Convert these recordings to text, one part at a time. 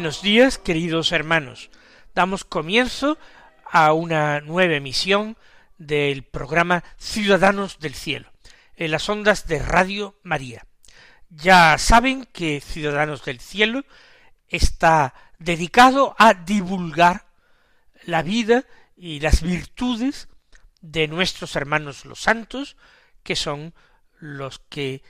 Buenos días, queridos hermanos. Damos comienzo a una nueva emisión del programa Ciudadanos del Cielo, en las ondas de Radio María. Ya saben que Ciudadanos del Cielo está dedicado a divulgar la vida y las virtudes de nuestros hermanos los santos, que son los que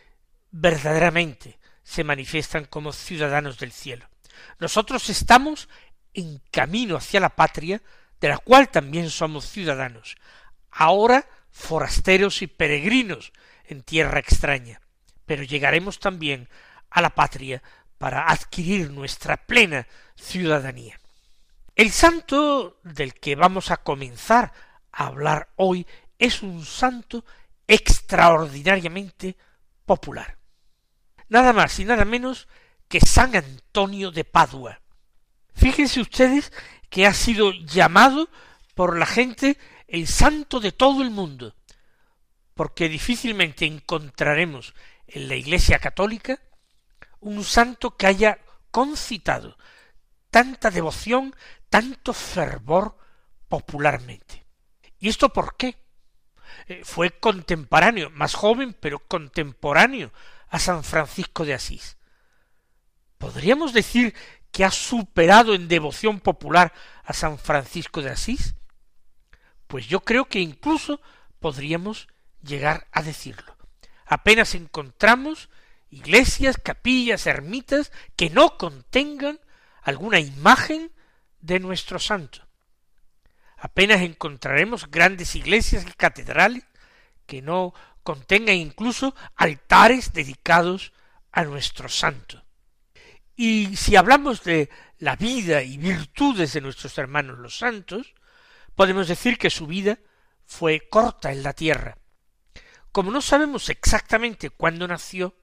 verdaderamente se manifiestan como ciudadanos del cielo. Nosotros estamos en camino hacia la patria, de la cual también somos ciudadanos, ahora forasteros y peregrinos en tierra extraña, pero llegaremos también a la patria para adquirir nuestra plena ciudadanía. El santo del que vamos a comenzar a hablar hoy es un santo extraordinariamente popular. Nada más y nada menos que San Antonio de Padua. Fíjense ustedes que ha sido llamado por la gente el santo de todo el mundo, porque difícilmente encontraremos en la Iglesia católica un santo que haya concitado tanta devoción, tanto fervor popularmente. ¿Y esto por qué? Eh, fue contemporáneo, más joven, pero contemporáneo a San Francisco de Asís. ¿Podríamos decir que ha superado en devoción popular a San Francisco de Asís? Pues yo creo que incluso podríamos llegar a decirlo. Apenas encontramos iglesias, capillas, ermitas que no contengan alguna imagen de nuestro santo. Apenas encontraremos grandes iglesias y catedrales que no contengan incluso altares dedicados a nuestro santo. Y si hablamos de la vida y virtudes de nuestros hermanos los santos, podemos decir que su vida fue corta en la tierra. Como no sabemos exactamente cuándo nació,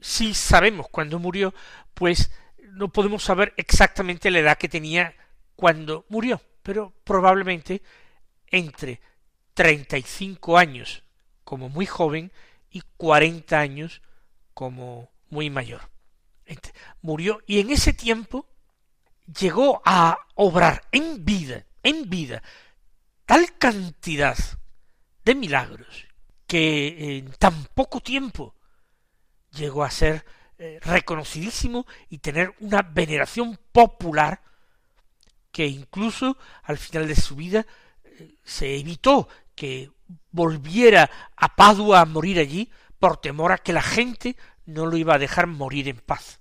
si sabemos cuándo murió, pues no podemos saber exactamente la edad que tenía cuando murió, pero probablemente entre treinta y cinco años como muy joven y cuarenta años como muy mayor murió y en ese tiempo llegó a obrar en vida, en vida, tal cantidad de milagros que en tan poco tiempo llegó a ser eh, reconocidísimo y tener una veneración popular que incluso al final de su vida eh, se evitó que volviera a Padua a morir allí por temor a que la gente no lo iba a dejar morir en paz.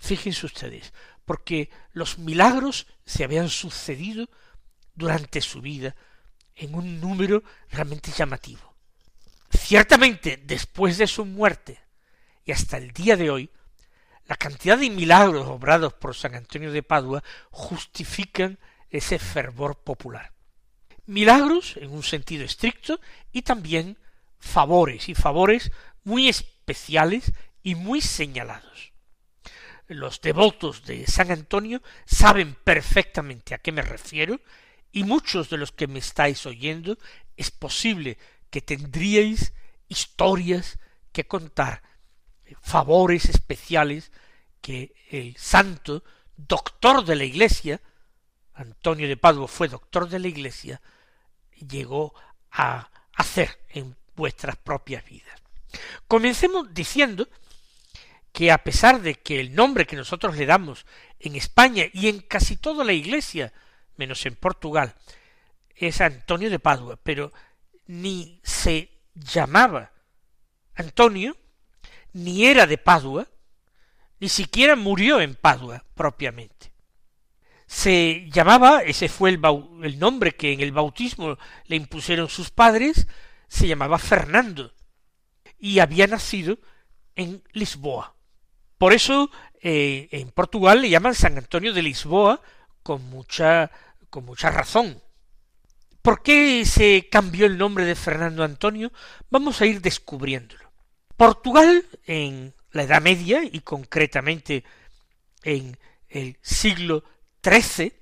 Fíjense ustedes, porque los milagros se habían sucedido durante su vida en un número realmente llamativo. Ciertamente, después de su muerte y hasta el día de hoy, la cantidad de milagros obrados por San Antonio de Padua justifican ese fervor popular. Milagros en un sentido estricto y también favores y favores muy especiales y muy señalados los devotos de San Antonio saben perfectamente a qué me refiero, y muchos de los que me estáis oyendo es posible que tendríais historias que contar, favores especiales que el santo doctor de la Iglesia, Antonio de Padua fue doctor de la Iglesia, llegó a hacer en vuestras propias vidas. Comencemos diciendo que a pesar de que el nombre que nosotros le damos en España y en casi toda la iglesia, menos en Portugal, es Antonio de Padua, pero ni se llamaba Antonio, ni era de Padua, ni siquiera murió en Padua propiamente. Se llamaba, ese fue el, el nombre que en el bautismo le impusieron sus padres, se llamaba Fernando, y había nacido en Lisboa. Por eso eh, en Portugal le llaman San Antonio de Lisboa con mucha, con mucha razón. ¿Por qué se cambió el nombre de Fernando Antonio? Vamos a ir descubriéndolo. Portugal en la Edad Media y concretamente en el siglo XIII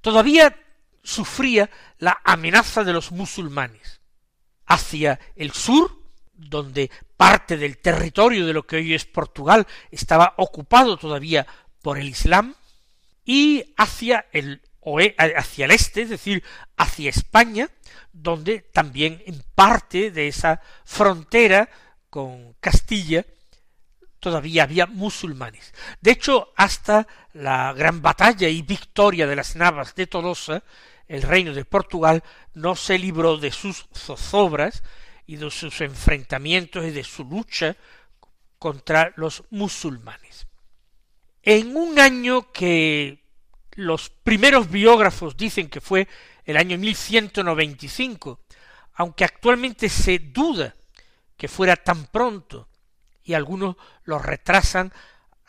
todavía sufría la amenaza de los musulmanes. Hacia el sur, donde parte del territorio de lo que hoy es Portugal estaba ocupado todavía por el Islam, y hacia el hacia el este, es decir, hacia España, donde también en parte de esa frontera con Castilla todavía había musulmanes. De hecho, hasta la gran batalla y victoria de las Navas de Tolosa, el reino de Portugal no se libró de sus zozobras y de sus enfrentamientos y de su lucha contra los musulmanes. En un año que los primeros biógrafos dicen que fue el año 1195, aunque actualmente se duda que fuera tan pronto, y algunos lo retrasan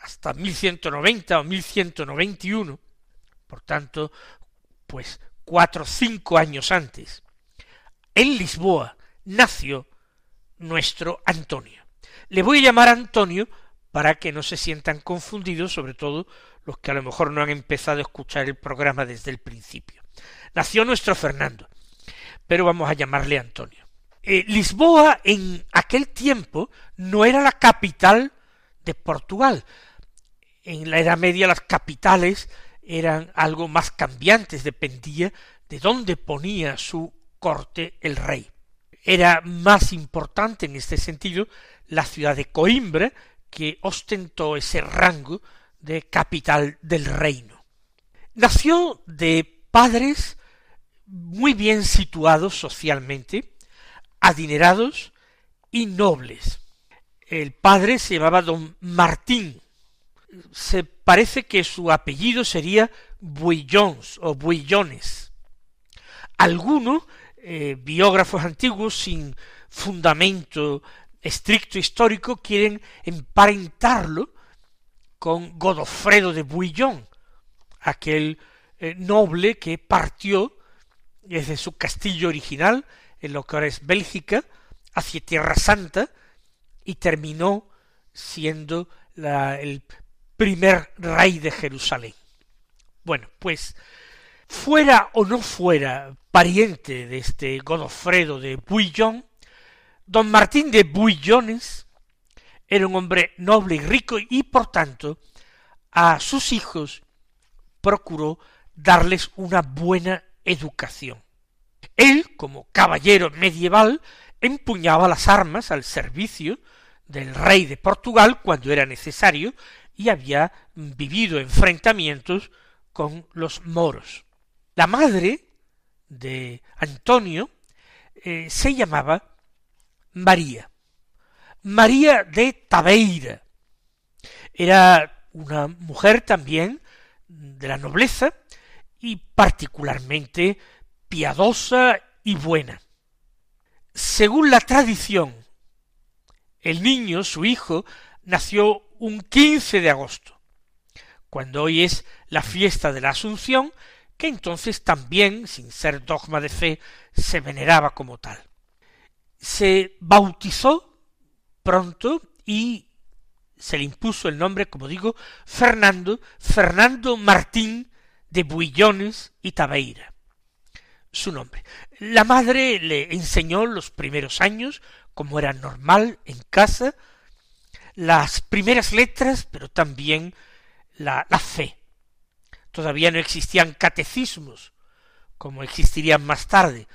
hasta 1190 o 1191, por tanto, pues cuatro o cinco años antes, en Lisboa nació nuestro Antonio. Le voy a llamar Antonio para que no se sientan confundidos, sobre todo los que a lo mejor no han empezado a escuchar el programa desde el principio. Nació nuestro Fernando, pero vamos a llamarle Antonio. Eh, Lisboa en aquel tiempo no era la capital de Portugal. En la Edad Media las capitales eran algo más cambiantes, dependía de dónde ponía su corte el rey. Era más importante en este sentido la ciudad de Coimbra, que ostentó ese rango de capital del reino. Nació de padres muy bien situados socialmente, adinerados y nobles. El padre se llamaba don Martín. Se parece que su apellido sería Buillons o Buillones. Algunos eh, biógrafos antiguos sin fundamento estricto histórico quieren emparentarlo con Godofredo de Bouillon, aquel eh, noble que partió desde su castillo original, en lo que ahora es Bélgica, hacia Tierra Santa, y terminó siendo el primer rey de Jerusalén. Bueno, pues fuera o no fuera pariente de este Godofredo de Bouillon, don Martín de Bouillones era un hombre noble y rico y por tanto a sus hijos procuró darles una buena educación. Él, como caballero medieval, empuñaba las armas al servicio del rey de Portugal cuando era necesario y había vivido enfrentamientos con los moros. La madre de Antonio eh, se llamaba María. María de Tabeira. Era una mujer también de la nobleza y particularmente piadosa y buena. Según la tradición, el niño, su hijo, nació un 15 de agosto, cuando hoy es la fiesta de la Asunción, que entonces también, sin ser dogma de fe, se veneraba como tal. Se bautizó pronto y se le impuso el nombre, como digo, Fernando, Fernando Martín de Buillones y Tabeira. Su nombre. La madre le enseñó los primeros años, como era normal en casa, las primeras letras, pero también la, la fe. Todavía no existían catecismos, como existirían más tarde,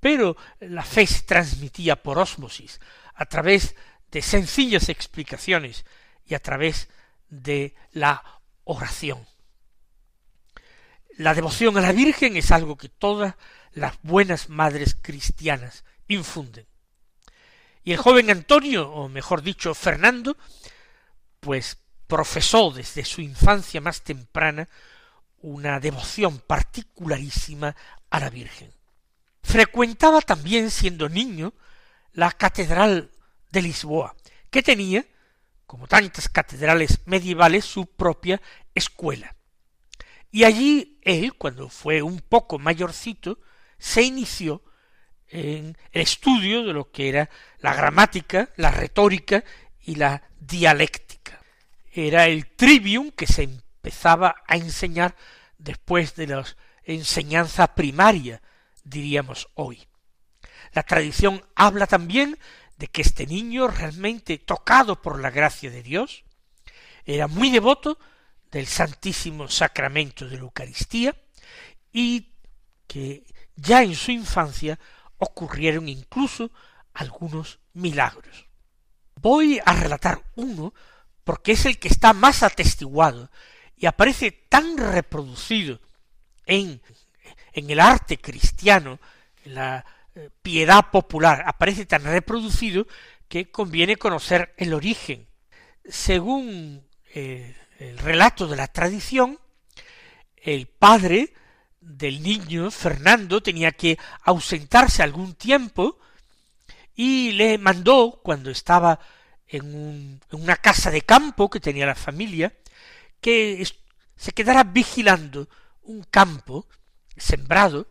pero la fe se transmitía por ósmosis, a través de sencillas explicaciones y a través de la oración. La devoción a la Virgen es algo que todas las buenas madres cristianas infunden. Y el joven Antonio, o mejor dicho, Fernando, pues profesó desde su infancia más temprana una devoción particularísima a la Virgen. Frecuentaba también, siendo niño, la catedral de Lisboa, que tenía como tantas catedrales medievales, su propia escuela. Y allí él, cuando fue un poco mayorcito, se inició en el estudio de lo que era la gramática, la retórica y la dialéctica. Era el trivium que se empezaba a enseñar después de la enseñanza primaria, diríamos hoy. La tradición habla también de que este niño, realmente tocado por la gracia de Dios, era muy devoto del Santísimo Sacramento de la Eucaristía y que ya en su infancia ocurrieron incluso algunos milagros. Voy a relatar uno porque es el que está más atestiguado y aparece tan reproducido en, en el arte cristiano, en la eh, piedad popular, aparece tan reproducido que conviene conocer el origen. Según eh, el relato de la tradición, el padre del niño, Fernando, tenía que ausentarse algún tiempo y le mandó, cuando estaba en, una casa de campo que tenía la familia, que se quedara vigilando un campo sembrado,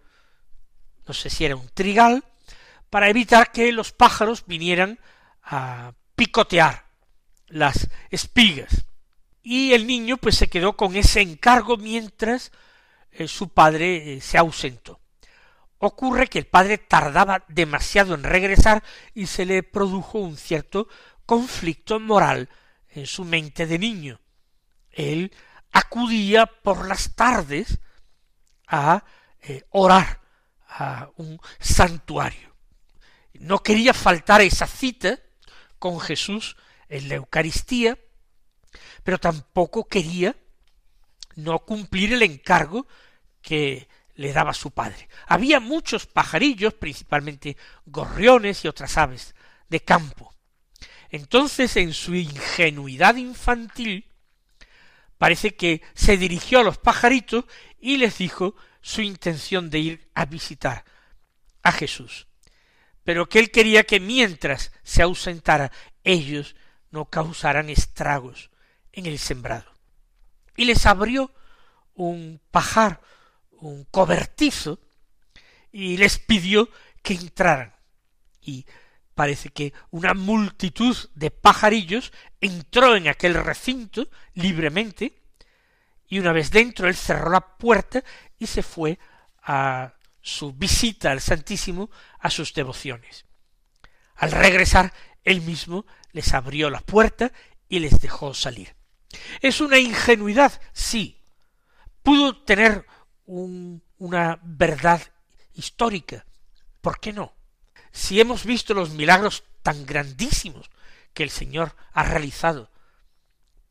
no sé si era un trigal, para evitar que los pájaros vinieran a picotear las espigas. Y el niño pues se quedó con ese encargo mientras eh, su padre eh, se ausentó. Ocurre que el padre tardaba demasiado en regresar y se le produjo un cierto conflicto moral en su mente de niño. Él acudía por las tardes a eh, orar a un santuario. No quería faltar esa cita con Jesús en la Eucaristía, pero tampoco quería no cumplir el encargo que le daba su padre. Había muchos pajarillos, principalmente gorriones y otras aves de campo. Entonces, en su ingenuidad infantil, parece que se dirigió a los pajaritos y les dijo su intención de ir a visitar a Jesús, pero que él quería que mientras se ausentara ellos no causaran estragos en el sembrado. Y les abrió un pajar un cobertizo y les pidió que entraran. Y parece que una multitud de pajarillos entró en aquel recinto libremente, y una vez dentro él cerró la puerta y se fue a su visita al Santísimo, a sus devociones. Al regresar, él mismo les abrió la puerta y les dejó salir. Es una ingenuidad, sí. Pudo tener una verdad histórica. ¿Por qué no? Si hemos visto los milagros tan grandísimos que el Señor ha realizado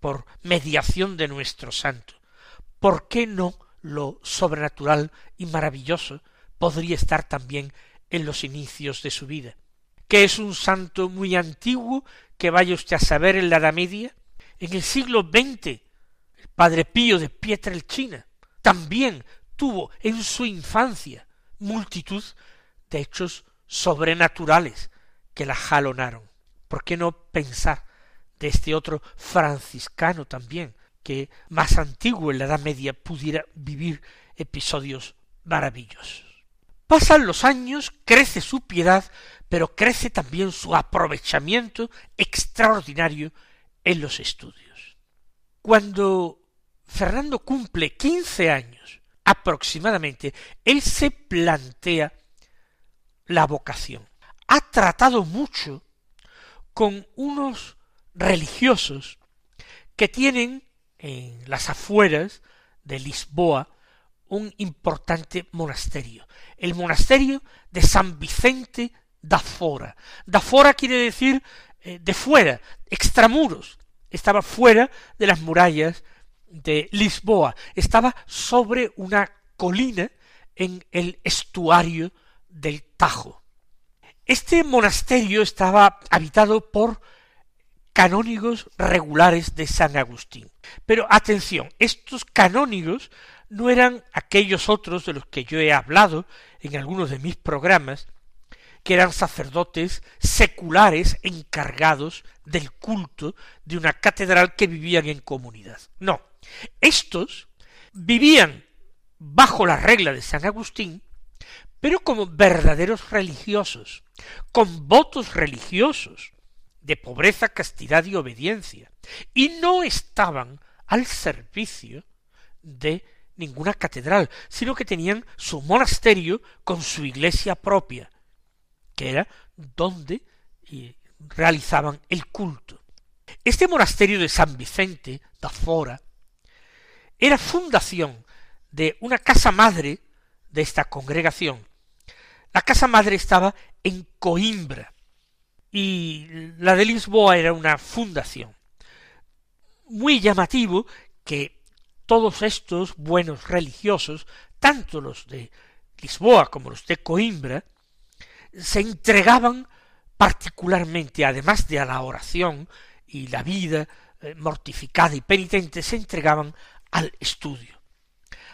por mediación de nuestro santo, ¿por qué no lo sobrenatural y maravilloso podría estar también en los inicios de su vida? ¿Que es un santo muy antiguo que vaya usted a saber en la Edad Media? En el siglo XX, el Padre Pío de Pietrelcina también tuvo en su infancia multitud de hechos sobrenaturales que la jalonaron. ¿Por qué no pensar de este otro franciscano también, que más antiguo en la Edad Media pudiera vivir episodios maravillosos? Pasan los años, crece su piedad, pero crece también su aprovechamiento extraordinario en los estudios. Cuando Fernando cumple quince años, aproximadamente, él se plantea la vocación. Ha tratado mucho con unos religiosos que tienen en las afueras de Lisboa un importante monasterio, el monasterio de San Vicente da Fora. Da Fora quiere decir eh, de fuera, extramuros, estaba fuera de las murallas de Lisboa, estaba sobre una colina en el estuario del Tajo. Este monasterio estaba habitado por canónigos regulares de San Agustín. Pero atención, estos canónigos no eran aquellos otros de los que yo he hablado en algunos de mis programas, que eran sacerdotes seculares encargados del culto de una catedral que vivían en comunidad. No, estos vivían bajo la regla de San Agustín, pero como verdaderos religiosos, con votos religiosos de pobreza, castidad y obediencia, y no estaban al servicio de ninguna catedral, sino que tenían su monasterio con su iglesia propia, que era donde realizaban el culto. Este monasterio de San Vicente da Fora era fundación de una casa madre de esta congregación. La casa madre estaba en Coimbra y la de Lisboa era una fundación. Muy llamativo que todos estos buenos religiosos, tanto los de Lisboa como los de Coimbra, se entregaban particularmente, además de a la oración y la vida eh, mortificada y penitente, se entregaban al estudio.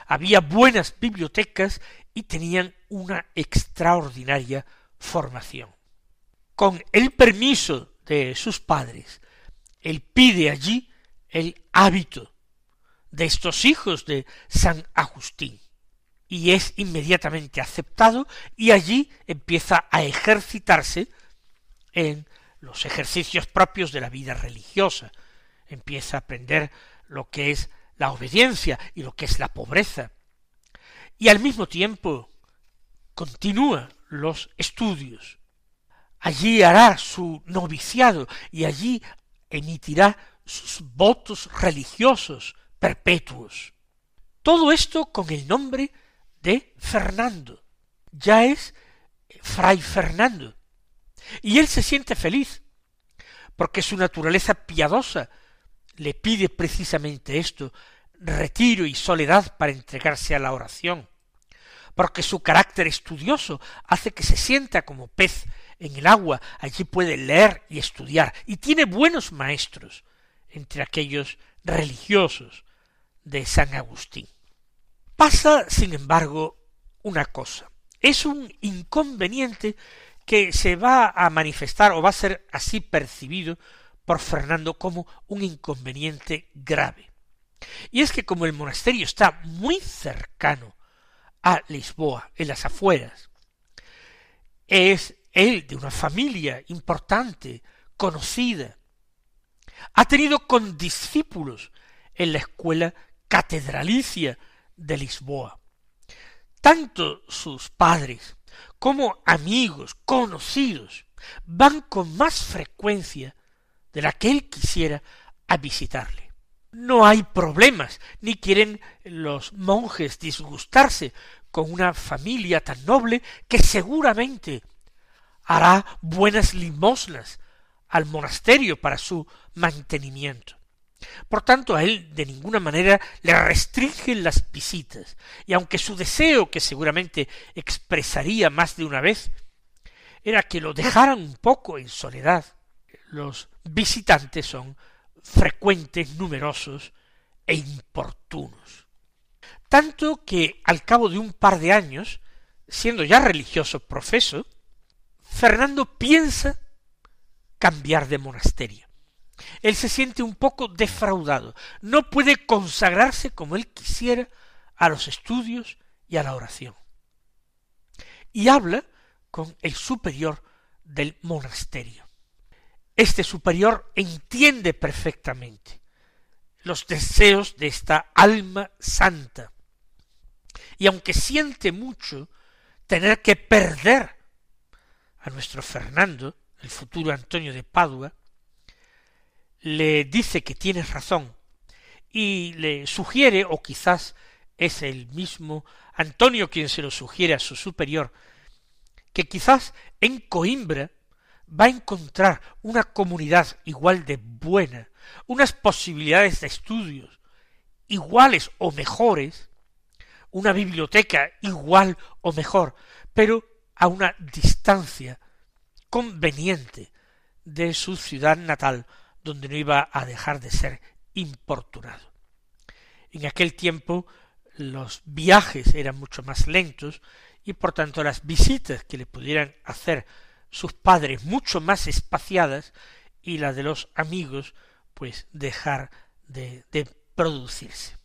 Había buenas bibliotecas y tenían una extraordinaria formación. Con el permiso de sus padres, él pide allí el hábito de estos hijos de San Agustín y es inmediatamente aceptado y allí empieza a ejercitarse en los ejercicios propios de la vida religiosa, empieza a aprender lo que es la obediencia y lo que es la pobreza, y al mismo tiempo continúa los estudios. Allí hará su noviciado y allí emitirá sus votos religiosos perpetuos. Todo esto con el nombre de Fernando. Ya es Fray Fernando. Y él se siente feliz, porque su naturaleza piadosa le pide precisamente esto, retiro y soledad para entregarse a la oración, porque su carácter estudioso hace que se sienta como pez en el agua, allí puede leer y estudiar, y tiene buenos maestros entre aquellos religiosos de San Agustín. Pasa, sin embargo, una cosa. Es un inconveniente que se va a manifestar o va a ser así percibido por Fernando como un inconveniente grave. Y es que como el monasterio está muy cercano a Lisboa, en las afueras, es él de una familia importante, conocida, ha tenido condiscípulos en la escuela catedralicia de Lisboa. Tanto sus padres como amigos, conocidos, van con más frecuencia de la que él quisiera a visitarle. No hay problemas, ni quieren los monjes disgustarse con una familia tan noble que seguramente hará buenas limosnas al monasterio para su mantenimiento. Por tanto, a él de ninguna manera le restringen las visitas, y aunque su deseo, que seguramente expresaría más de una vez, era que lo dejaran un poco en soledad, los visitantes son frecuentes, numerosos e importunos. Tanto que al cabo de un par de años, siendo ya religioso profeso, Fernando piensa cambiar de monasterio. Él se siente un poco defraudado, no puede consagrarse como él quisiera a los estudios y a la oración. Y habla con el superior del monasterio. Este superior entiende perfectamente los deseos de esta alma santa. Y aunque siente mucho tener que perder a nuestro Fernando, el futuro Antonio de Padua, le dice que tiene razón y le sugiere, o quizás es el mismo Antonio quien se lo sugiere a su superior, que quizás en Coimbra va a encontrar una comunidad igual de buena, unas posibilidades de estudios iguales o mejores, una biblioteca igual o mejor, pero a una distancia conveniente de su ciudad natal, donde no iba a dejar de ser importunado. En aquel tiempo los viajes eran mucho más lentos y por tanto las visitas que le pudieran hacer sus padres mucho más espaciadas y la de los amigos pues dejar de, de producirse.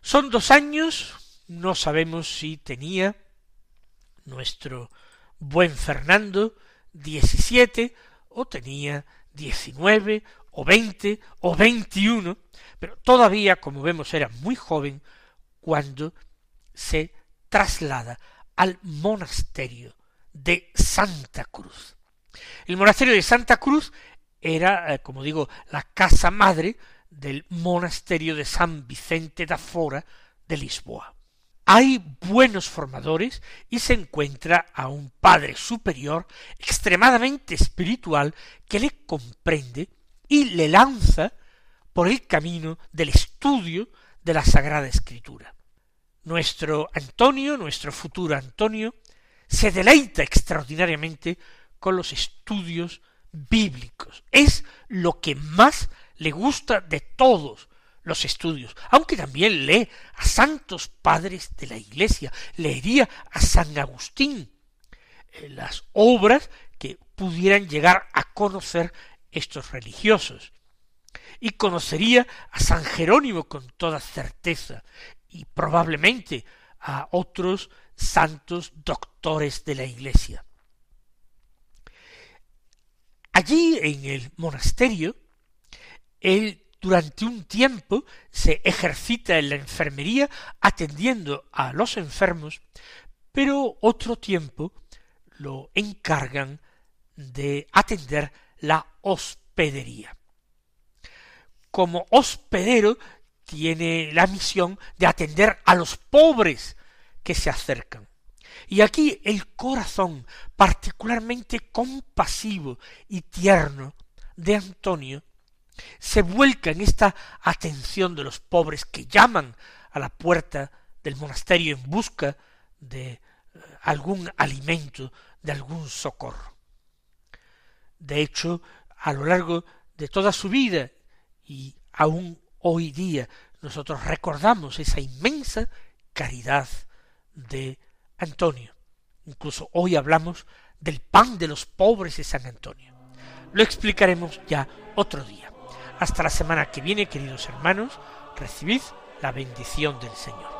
Son dos años, no sabemos si tenía nuestro buen Fernando diecisiete o tenía diecinueve o veinte o veintiuno, pero todavía, como vemos, era muy joven cuando se traslada al monasterio de Santa Cruz. El monasterio de Santa Cruz era, eh, como digo, la casa madre del monasterio de San Vicente da Fora de Lisboa. Hay buenos formadores y se encuentra a un padre superior extremadamente espiritual que le comprende y le lanza por el camino del estudio de la Sagrada Escritura. Nuestro Antonio, nuestro futuro Antonio, se deleita extraordinariamente con los estudios bíblicos. Es lo que más le gusta de todos los estudios, aunque también lee a santos padres de la Iglesia, leería a San Agustín, eh, las obras que pudieran llegar a conocer estos religiosos, y conocería a San Jerónimo con toda certeza, y probablemente a otros santos doctores de la Iglesia. Allí en el monasterio, él durante un tiempo se ejercita en la enfermería atendiendo a los enfermos, pero otro tiempo lo encargan de atender la hospedería. Como hospedero tiene la misión de atender a los pobres que se acercan. Y aquí el corazón particularmente compasivo y tierno de Antonio se vuelca en esta atención de los pobres que llaman a la puerta del monasterio en busca de eh, algún alimento, de algún socorro. De hecho, a lo largo de toda su vida y aún hoy día nosotros recordamos esa inmensa caridad de Antonio. Incluso hoy hablamos del pan de los pobres de San Antonio. Lo explicaremos ya otro día. Hasta la semana que viene, queridos hermanos, recibid la bendición del Señor.